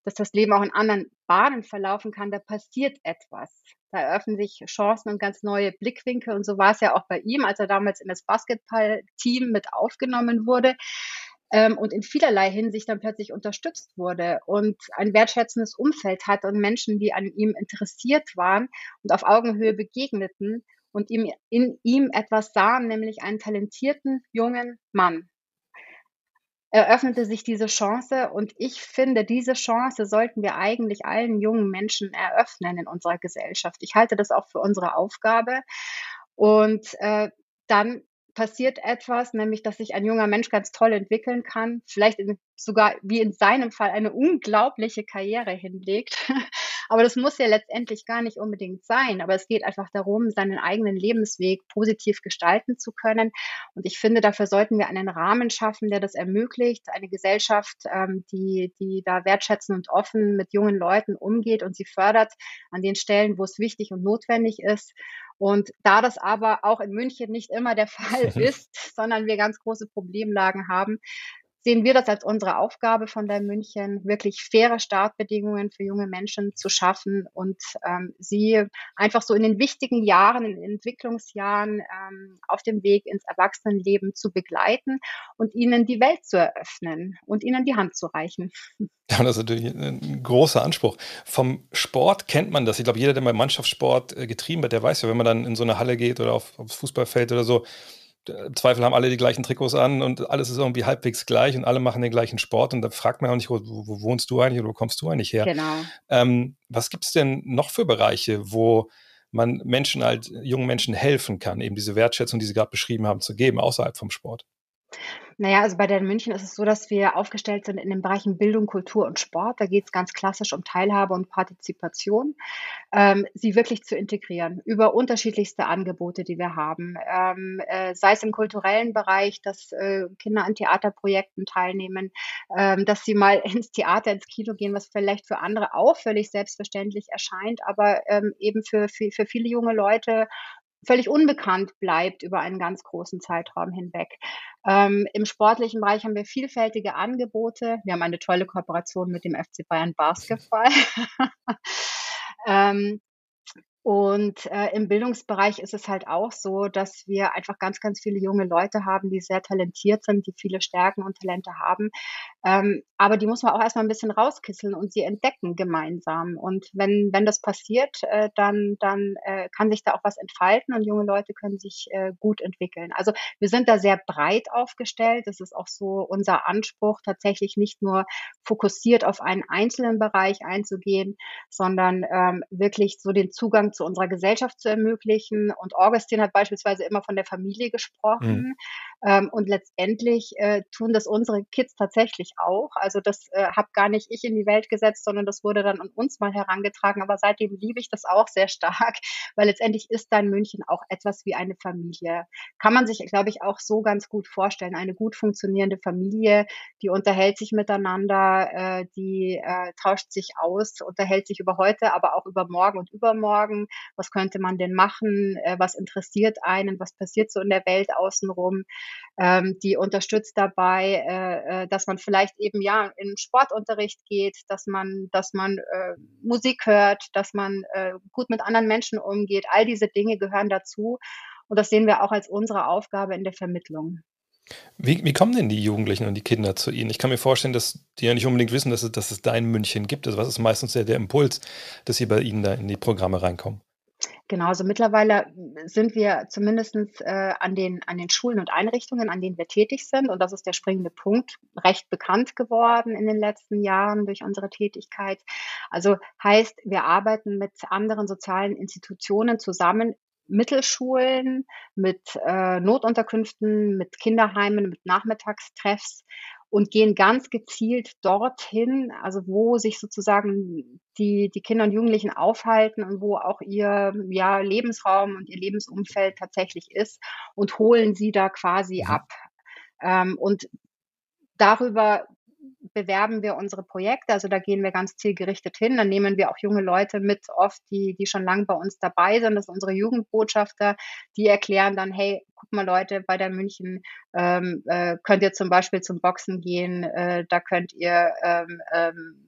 dass das Leben auch in anderen Bahnen verlaufen kann, da passiert etwas. Da eröffnen sich Chancen und ganz neue Blickwinkel. Und so war es ja auch bei ihm, als er damals in das Basketballteam mit aufgenommen wurde ähm, und in vielerlei Hinsicht dann plötzlich unterstützt wurde und ein wertschätzendes Umfeld hatte und Menschen, die an ihm interessiert waren und auf Augenhöhe begegneten und ihm, in ihm etwas sahen, nämlich einen talentierten jungen Mann eröffnete sich diese Chance und ich finde, diese Chance sollten wir eigentlich allen jungen Menschen eröffnen in unserer Gesellschaft. Ich halte das auch für unsere Aufgabe und äh, dann passiert etwas, nämlich dass sich ein junger Mensch ganz toll entwickeln kann, vielleicht in, sogar wie in seinem Fall eine unglaubliche Karriere hinlegt aber das muss ja letztendlich gar nicht unbedingt sein. Aber es geht einfach darum, seinen eigenen Lebensweg positiv gestalten zu können. Und ich finde, dafür sollten wir einen Rahmen schaffen, der das ermöglicht. Eine Gesellschaft, ähm, die, die da wertschätzend und offen mit jungen Leuten umgeht und sie fördert an den Stellen, wo es wichtig und notwendig ist. Und da das aber auch in München nicht immer der Fall ist, sondern wir ganz große Problemlagen haben, sehen wir das als unsere Aufgabe von der München, wirklich faire Startbedingungen für junge Menschen zu schaffen und ähm, sie einfach so in den wichtigen Jahren, in den Entwicklungsjahren ähm, auf dem Weg ins Erwachsenenleben zu begleiten und ihnen die Welt zu eröffnen und ihnen die Hand zu reichen. Ja, das ist natürlich ein großer Anspruch. Vom Sport kennt man das. Ich glaube, jeder, der mal Mannschaftssport äh, getrieben hat, der weiß ja, wenn man dann in so eine Halle geht oder auf, aufs Fußballfeld oder so, im Zweifel haben alle die gleichen Trikots an und alles ist irgendwie halbwegs gleich und alle machen den gleichen Sport und da fragt man auch nicht, wo, wo wohnst du eigentlich oder wo kommst du eigentlich her? Genau. Ähm, was gibt es denn noch für Bereiche, wo man Menschen halt, jungen Menschen helfen kann, eben diese Wertschätzung, die Sie gerade beschrieben haben, zu geben, außerhalb vom Sport? Naja, also bei der in München ist es so, dass wir aufgestellt sind in den Bereichen Bildung, Kultur und Sport. Da geht es ganz klassisch um Teilhabe und Partizipation, ähm, sie wirklich zu integrieren über unterschiedlichste Angebote, die wir haben. Ähm, äh, sei es im kulturellen Bereich, dass äh, Kinder an Theaterprojekten teilnehmen, ähm, dass sie mal ins Theater, ins Kino gehen, was vielleicht für andere auch völlig selbstverständlich erscheint, aber ähm, eben für, für, für viele junge Leute völlig unbekannt bleibt über einen ganz großen Zeitraum hinweg. Ähm, Im sportlichen Bereich haben wir vielfältige Angebote. Wir haben eine tolle Kooperation mit dem FC Bayern Basketball. ähm, und äh, im Bildungsbereich ist es halt auch so, dass wir einfach ganz, ganz viele junge Leute haben, die sehr talentiert sind, die viele Stärken und Talente haben. Ähm, aber die muss man auch erstmal ein bisschen rauskisseln und sie entdecken gemeinsam. Und wenn, wenn das passiert, äh, dann, dann äh, kann sich da auch was entfalten und junge Leute können sich äh, gut entwickeln. Also wir sind da sehr breit aufgestellt. Das ist auch so unser Anspruch, tatsächlich nicht nur fokussiert auf einen einzelnen Bereich einzugehen, sondern ähm, wirklich so den Zugang zu unserer Gesellschaft zu ermöglichen. Und Augustin hat beispielsweise immer von der Familie gesprochen. Mhm. Ähm, und letztendlich äh, tun das unsere Kids tatsächlich auch. Also das äh, habe gar nicht ich in die Welt gesetzt, sondern das wurde dann an uns mal herangetragen. Aber seitdem liebe ich das auch sehr stark, weil letztendlich ist da in München auch etwas wie eine Familie. Kann man sich, glaube ich, auch so ganz gut vorstellen. Eine gut funktionierende Familie, die unterhält sich miteinander, äh, die äh, tauscht sich aus, unterhält sich über heute, aber auch über morgen und übermorgen was könnte man denn machen, äh, was interessiert einen, was passiert so in der Welt außenrum. Ähm, die unterstützt dabei, äh, äh, dass man vielleicht eben ja in Sportunterricht geht, dass man, dass man äh, Musik hört, dass man äh, gut mit anderen Menschen umgeht. All diese Dinge gehören dazu. Und das sehen wir auch als unsere Aufgabe in der Vermittlung. Wie, wie, kommen denn die Jugendlichen und die Kinder zu Ihnen? Ich kann mir vorstellen, dass die ja nicht unbedingt wissen, dass es, dass es da in München gibt. Also was ist meistens der, der Impuls, dass Sie bei Ihnen da in die Programme reinkommen? Genau, also mittlerweile sind wir zumindest äh, an, den, an den Schulen und Einrichtungen, an denen wir tätig sind, und das ist der springende Punkt, recht bekannt geworden in den letzten Jahren durch unsere Tätigkeit. Also heißt, wir arbeiten mit anderen sozialen Institutionen zusammen, Mittelschulen, mit äh, Notunterkünften, mit Kinderheimen, mit Nachmittagstreffs und gehen ganz gezielt dorthin, also wo sich sozusagen die, die Kinder und Jugendlichen aufhalten und wo auch ihr ja, Lebensraum und ihr Lebensumfeld tatsächlich ist und holen sie da quasi mhm. ab. Ähm, und darüber bewerben wir unsere Projekte. Also da gehen wir ganz zielgerichtet hin. Dann nehmen wir auch junge Leute mit, oft die, die schon lange bei uns dabei sind. Das sind unsere Jugendbotschafter. Die erklären dann, hey, guck mal Leute, bei der München ähm, äh, könnt ihr zum Beispiel zum Boxen gehen. Äh, da könnt ihr ähm, ähm,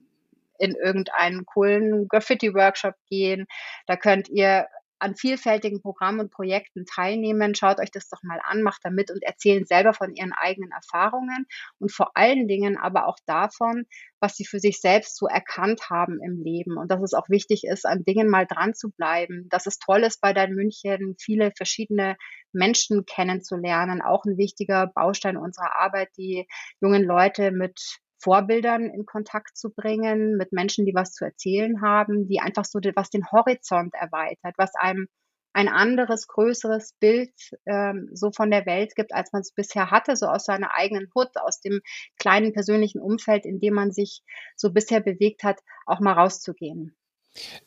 in irgendeinen coolen Graffiti-Workshop gehen. Da könnt ihr an vielfältigen Programmen und Projekten teilnehmen. Schaut euch das doch mal an, macht da mit und erzählen selber von ihren eigenen Erfahrungen und vor allen Dingen aber auch davon, was sie für sich selbst so erkannt haben im Leben und dass es auch wichtig ist, an Dingen mal dran zu bleiben. Dass es toll ist, bei Dein München viele verschiedene Menschen kennenzulernen. Auch ein wichtiger Baustein unserer Arbeit, die jungen Leute mit Vorbildern in Kontakt zu bringen, mit Menschen, die was zu erzählen haben, die einfach so was den Horizont erweitert, was einem ein anderes, größeres Bild ähm, so von der Welt gibt, als man es bisher hatte, so aus seiner eigenen Hut, aus dem kleinen persönlichen Umfeld, in dem man sich so bisher bewegt hat, auch mal rauszugehen.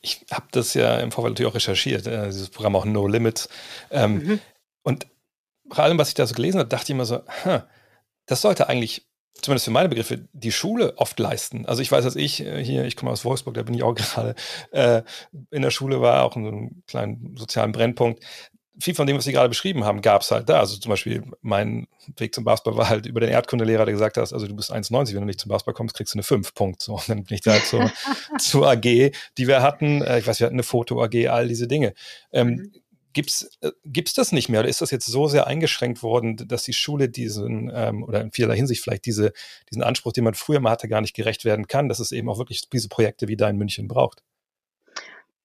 Ich habe das ja im Vorfeld natürlich auch recherchiert, äh, dieses Programm auch No Limits. Ähm, mhm. Und vor allem, was ich da so gelesen habe, dachte ich immer so, huh, das sollte eigentlich zumindest für meine Begriffe, die Schule oft leisten. Also ich weiß, dass ich äh, hier, ich komme aus Wolfsburg, da bin ich auch gerade äh, in der Schule, war auch in so einem kleinen sozialen Brennpunkt. Viel von dem, was Sie gerade beschrieben haben, gab es halt da. Also zum Beispiel mein Weg zum Basketball war halt über den Erdkundelehrer, der gesagt hat, also du bist 1,90, wenn du nicht zum Basketball kommst, kriegst du eine 5 Punkt. So, und dann bin ich da halt zur, zur AG, die wir hatten. Äh, ich weiß, wir hatten eine Foto-AG, all diese Dinge. Ähm, mhm Gibt's äh, gibt's das nicht mehr oder ist das jetzt so sehr eingeschränkt worden, dass die Schule diesen ähm, oder in vieler Hinsicht vielleicht diese, diesen Anspruch, den man früher mal hatte, gar nicht gerecht werden kann, dass es eben auch wirklich diese Projekte wie da in München braucht?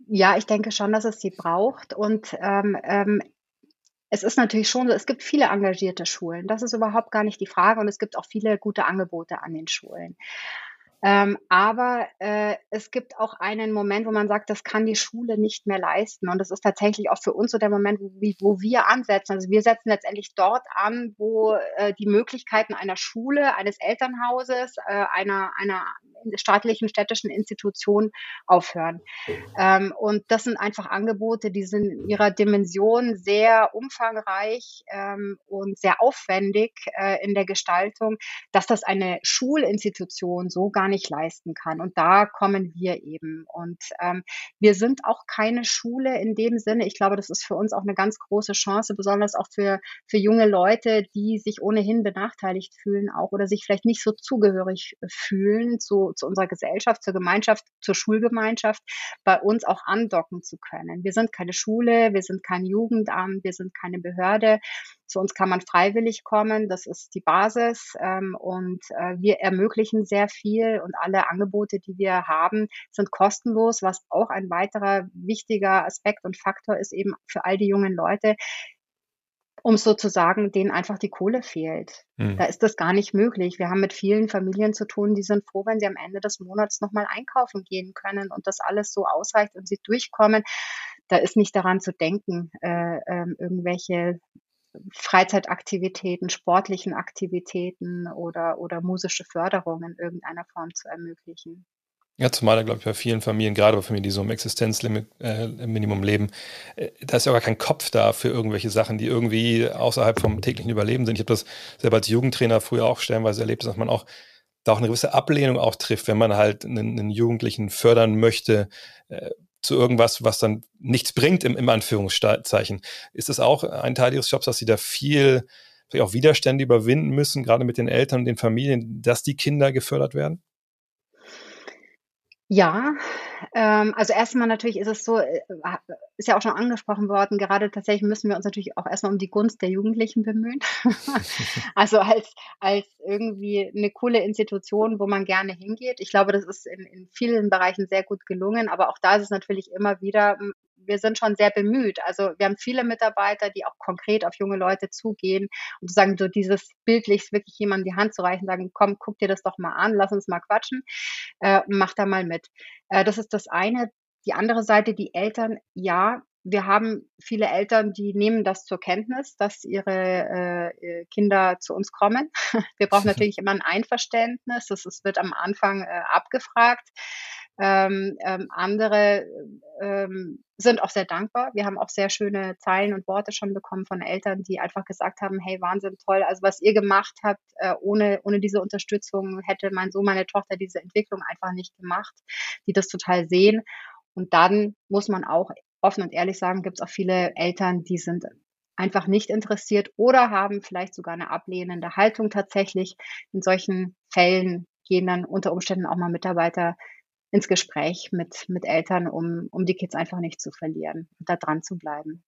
Ja, ich denke schon, dass es sie braucht und ähm, ähm, es ist natürlich schon so, es gibt viele engagierte Schulen. Das ist überhaupt gar nicht die Frage und es gibt auch viele gute Angebote an den Schulen. Ähm, aber äh, es gibt auch einen Moment, wo man sagt, das kann die Schule nicht mehr leisten. Und das ist tatsächlich auch für uns so der Moment, wo, wo wir ansetzen. Also wir setzen letztendlich dort an, wo äh, die Möglichkeiten einer Schule, eines Elternhauses, äh, einer, einer staatlichen, städtischen Institution aufhören. Ähm, und das sind einfach Angebote, die sind in ihrer Dimension sehr umfangreich ähm, und sehr aufwendig äh, in der Gestaltung, dass das eine Schulinstitution so gar nicht leisten kann. Und da kommen wir eben. Und ähm, wir sind auch keine Schule in dem Sinne. Ich glaube, das ist für uns auch eine ganz große Chance, besonders auch für, für junge Leute, die sich ohnehin benachteiligt fühlen auch oder sich vielleicht nicht so zugehörig fühlen zu, zu unserer Gesellschaft, zur Gemeinschaft, zur Schulgemeinschaft, bei uns auch andocken zu können. Wir sind keine Schule, wir sind kein Jugendamt, wir sind keine Behörde. Zu uns kann man freiwillig kommen, das ist die Basis ähm, und äh, wir ermöglichen sehr viel und alle Angebote, die wir haben, sind kostenlos, was auch ein weiterer wichtiger Aspekt und Faktor ist eben für all die jungen Leute, um sozusagen denen einfach die Kohle fehlt. Mhm. Da ist das gar nicht möglich. Wir haben mit vielen Familien zu tun, die sind froh, wenn sie am Ende des Monats nochmal einkaufen gehen können und das alles so ausreicht und sie durchkommen. Da ist nicht daran zu denken, äh, äh, irgendwelche Freizeitaktivitäten, sportlichen Aktivitäten oder, oder musische Förderung in irgendeiner Form zu ermöglichen. Ja, zumal glaube ich, bei vielen Familien, gerade bei Familien, die so im Existenzminimum äh, leben, äh, da ist ja auch gar kein Kopf da für irgendwelche Sachen, die irgendwie außerhalb vom täglichen Überleben sind. Ich habe das selber als Jugendtrainer früher auch stellenweise erlebt, dass man auch da auch eine gewisse Ablehnung auch trifft, wenn man halt einen, einen Jugendlichen fördern möchte, äh, zu irgendwas, was dann nichts bringt, im, im Anführungszeichen. Ist das auch ein Teil Ihres Jobs, dass Sie da viel auch Widerstände überwinden müssen, gerade mit den Eltern und den Familien, dass die Kinder gefördert werden? Ja, ähm, also erstmal natürlich ist es so, äh, ist ja auch schon angesprochen worden, gerade tatsächlich müssen wir uns natürlich auch erstmal um die Gunst der Jugendlichen bemühen. Also als als irgendwie eine coole Institution, wo man gerne hingeht. Ich glaube, das ist in in vielen Bereichen sehr gut gelungen, aber auch da ist es natürlich immer wieder wir sind schon sehr bemüht. Also wir haben viele Mitarbeiter, die auch konkret auf junge Leute zugehen und sagen, so dieses bildlich wirklich jemandem die Hand zu reichen, sagen, komm, guck dir das doch mal an, lass uns mal quatschen, äh, mach da mal mit. Äh, das ist das eine. Die andere Seite, die Eltern, ja, wir haben viele Eltern, die nehmen das zur Kenntnis, dass ihre äh, Kinder zu uns kommen. Wir brauchen natürlich immer ein Einverständnis. Das, das wird am Anfang äh, abgefragt. Ähm, ähm, andere ähm, sind auch sehr dankbar. Wir haben auch sehr schöne Zeilen und Worte schon bekommen von Eltern, die einfach gesagt haben, hey, Wahnsinn, toll, also was ihr gemacht habt, äh, ohne, ohne diese Unterstützung hätte mein Sohn, meine Tochter diese Entwicklung einfach nicht gemacht, die das total sehen. Und dann muss man auch offen und ehrlich sagen, gibt es auch viele Eltern, die sind einfach nicht interessiert oder haben vielleicht sogar eine ablehnende Haltung tatsächlich. In solchen Fällen gehen dann unter Umständen auch mal Mitarbeiter ins Gespräch mit, mit Eltern, um, um die Kids einfach nicht zu verlieren und da dran zu bleiben.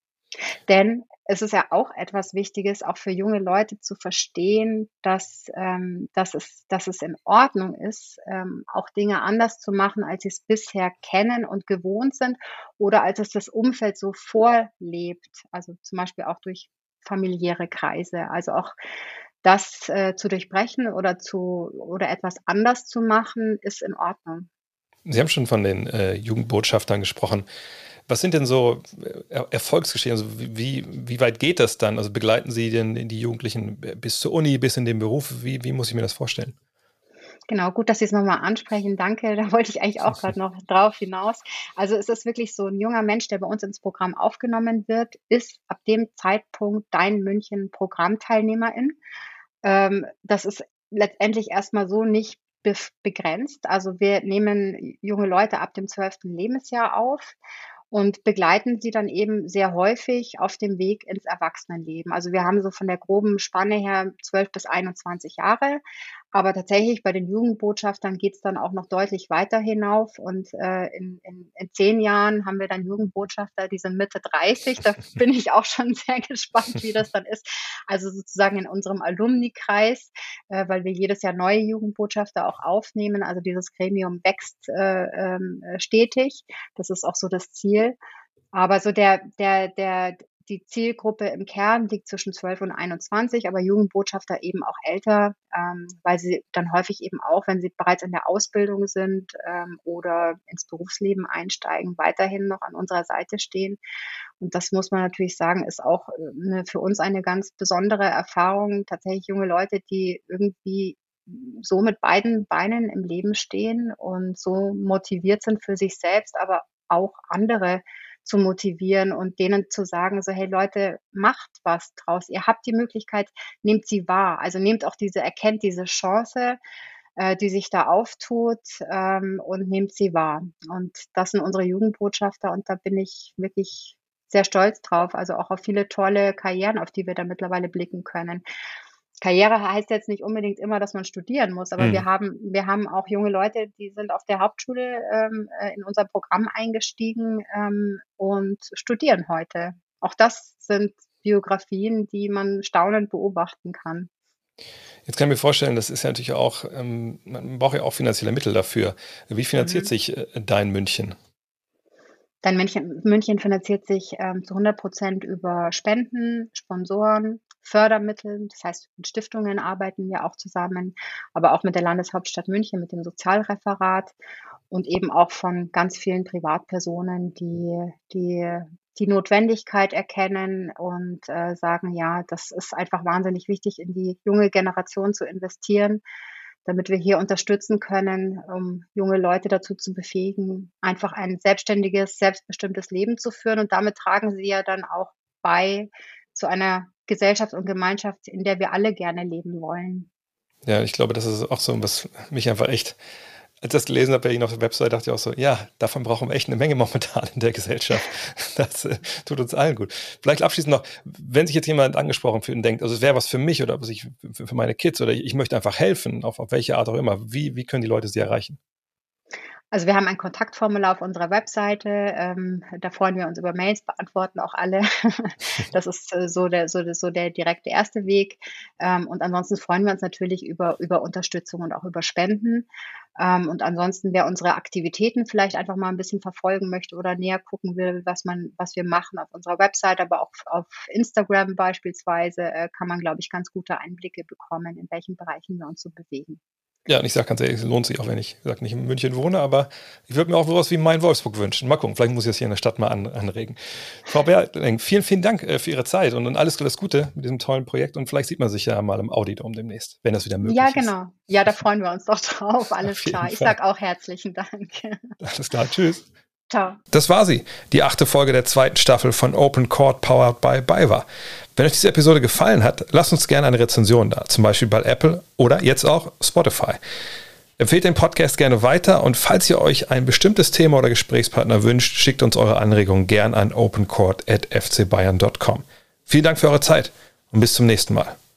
Denn es ist ja auch etwas Wichtiges, auch für junge Leute zu verstehen, dass, ähm, dass, es, dass es in Ordnung ist, ähm, auch Dinge anders zu machen, als sie es bisher kennen und gewohnt sind oder als es das Umfeld so vorlebt. Also zum Beispiel auch durch familiäre Kreise. Also auch das äh, zu durchbrechen oder zu oder etwas anders zu machen, ist in Ordnung. Sie haben schon von den äh, Jugendbotschaftern gesprochen. Was sind denn so äh, Erfolgsgeschichten? Also wie, wie weit geht das dann? Also begleiten Sie denn die Jugendlichen bis zur Uni, bis in den Beruf? Wie, wie muss ich mir das vorstellen? Genau, gut, dass Sie es nochmal ansprechen. Danke. Da wollte ich eigentlich auch gerade noch drauf hinaus. Also es ist wirklich so ein junger Mensch, der bei uns ins Programm aufgenommen wird, ist ab dem Zeitpunkt Dein München Programmteilnehmerin. Ähm, das ist letztendlich erstmal so nicht begrenzt. Also wir nehmen junge Leute ab dem zwölften Lebensjahr auf und begleiten sie dann eben sehr häufig auf dem Weg ins Erwachsenenleben. Also wir haben so von der groben Spanne her 12 bis 21 Jahre, aber tatsächlich bei den Jugendbotschaftern geht es dann auch noch deutlich weiter hinauf. Und äh, in, in, in zehn Jahren haben wir dann Jugendbotschafter, die sind Mitte 30. Da bin ich auch schon sehr gespannt, wie das dann ist. Also sozusagen in unserem Alumni-Kreis, äh, weil wir jedes Jahr neue Jugendbotschafter auch aufnehmen. Also dieses Gremium wächst äh, äh, stetig. Das ist auch so das Ziel. Aber so der, der, der, die Zielgruppe im Kern liegt zwischen 12 und 21, aber Jugendbotschafter eben auch älter, ähm, weil sie dann häufig eben auch, wenn sie bereits in der Ausbildung sind ähm, oder ins Berufsleben einsteigen, weiterhin noch an unserer Seite stehen. Und das muss man natürlich sagen, ist auch eine, für uns eine ganz besondere Erfahrung. Tatsächlich junge Leute, die irgendwie so mit beiden Beinen im Leben stehen und so motiviert sind für sich selbst, aber auch andere zu motivieren und denen zu sagen, so hey Leute, macht was draus. Ihr habt die Möglichkeit, nehmt sie wahr. Also nehmt auch diese, erkennt diese Chance, äh, die sich da auftut ähm, und nehmt sie wahr. Und das sind unsere Jugendbotschafter und da bin ich wirklich sehr stolz drauf. Also auch auf viele tolle Karrieren, auf die wir da mittlerweile blicken können. Karriere heißt jetzt nicht unbedingt immer, dass man studieren muss, aber mhm. wir haben, wir haben auch junge Leute, die sind auf der Hauptschule ähm, äh, in unser Programm eingestiegen ähm, und studieren heute. Auch das sind Biografien, die man staunend beobachten kann. Jetzt kann ich mir vorstellen, das ist ja natürlich auch, ähm, man braucht ja auch finanzielle Mittel dafür. Wie finanziert mhm. sich äh, Dein München? Dein München, München finanziert sich ähm, zu 100 Prozent über Spenden, Sponsoren, Fördermitteln. Das heißt, mit Stiftungen arbeiten wir auch zusammen, aber auch mit der Landeshauptstadt München, mit dem Sozialreferat und eben auch von ganz vielen Privatpersonen, die die, die Notwendigkeit erkennen und äh, sagen, ja, das ist einfach wahnsinnig wichtig, in die junge Generation zu investieren, damit wir hier unterstützen können, um junge Leute dazu zu befähigen, einfach ein selbstständiges, selbstbestimmtes Leben zu führen. Und damit tragen sie ja dann auch bei zu einer Gesellschaft und Gemeinschaft, in der wir alle gerne leben wollen. Ja, ich glaube, das ist auch so, was mich einfach echt, als ich das gelesen habe Ihnen auf der Website, dachte ich auch so, ja, davon brauchen wir echt eine Menge momentan in der Gesellschaft. Das äh, tut uns allen gut. Vielleicht abschließend noch, wenn sich jetzt jemand angesprochen fühlt und denkt, also es wäre was für mich oder was ich für, meine Kids oder ich, ich möchte einfach helfen, auf, auf welche Art auch immer, wie, wie können die Leute sie erreichen? Also wir haben ein Kontaktformular auf unserer Webseite. Ähm, da freuen wir uns über Mails, beantworten auch alle. das ist äh, so, der, so, so der direkte erste Weg. Ähm, und ansonsten freuen wir uns natürlich über, über Unterstützung und auch über Spenden. Ähm, und ansonsten, wer unsere Aktivitäten vielleicht einfach mal ein bisschen verfolgen möchte oder näher gucken will, was man, was wir machen auf unserer Webseite, aber auch auf Instagram beispielsweise, äh, kann man, glaube ich, ganz gute Einblicke bekommen, in welchen Bereichen wir uns so bewegen. Ja, und ich sage ganz ehrlich, es lohnt sich auch, wenn ich sag, nicht in München wohne, aber ich würde mir auch sowas wie mein Wolfsburg wünschen. Mal gucken, vielleicht muss ich das hier in der Stadt mal an, anregen. Frau Berling, vielen, vielen Dank äh, für Ihre Zeit und, und alles, alles Gute mit diesem tollen Projekt und vielleicht sieht man sich ja mal im Audidom demnächst, wenn das wieder möglich ist. Ja, genau. Ja, da freuen wir uns doch drauf. Alles klar. Fall. Ich sage auch herzlichen Dank. Alles klar. Tschüss. Ciao. Das war sie, die achte Folge der zweiten Staffel von Open Court Powered by BayWa. Wenn euch diese Episode gefallen hat, lasst uns gerne eine Rezension da, zum Beispiel bei Apple oder jetzt auch Spotify. Empfehlt den Podcast gerne weiter und falls ihr euch ein bestimmtes Thema oder Gesprächspartner wünscht, schickt uns eure Anregungen gern an opencourt.fcbayern.com. Vielen Dank für eure Zeit und bis zum nächsten Mal.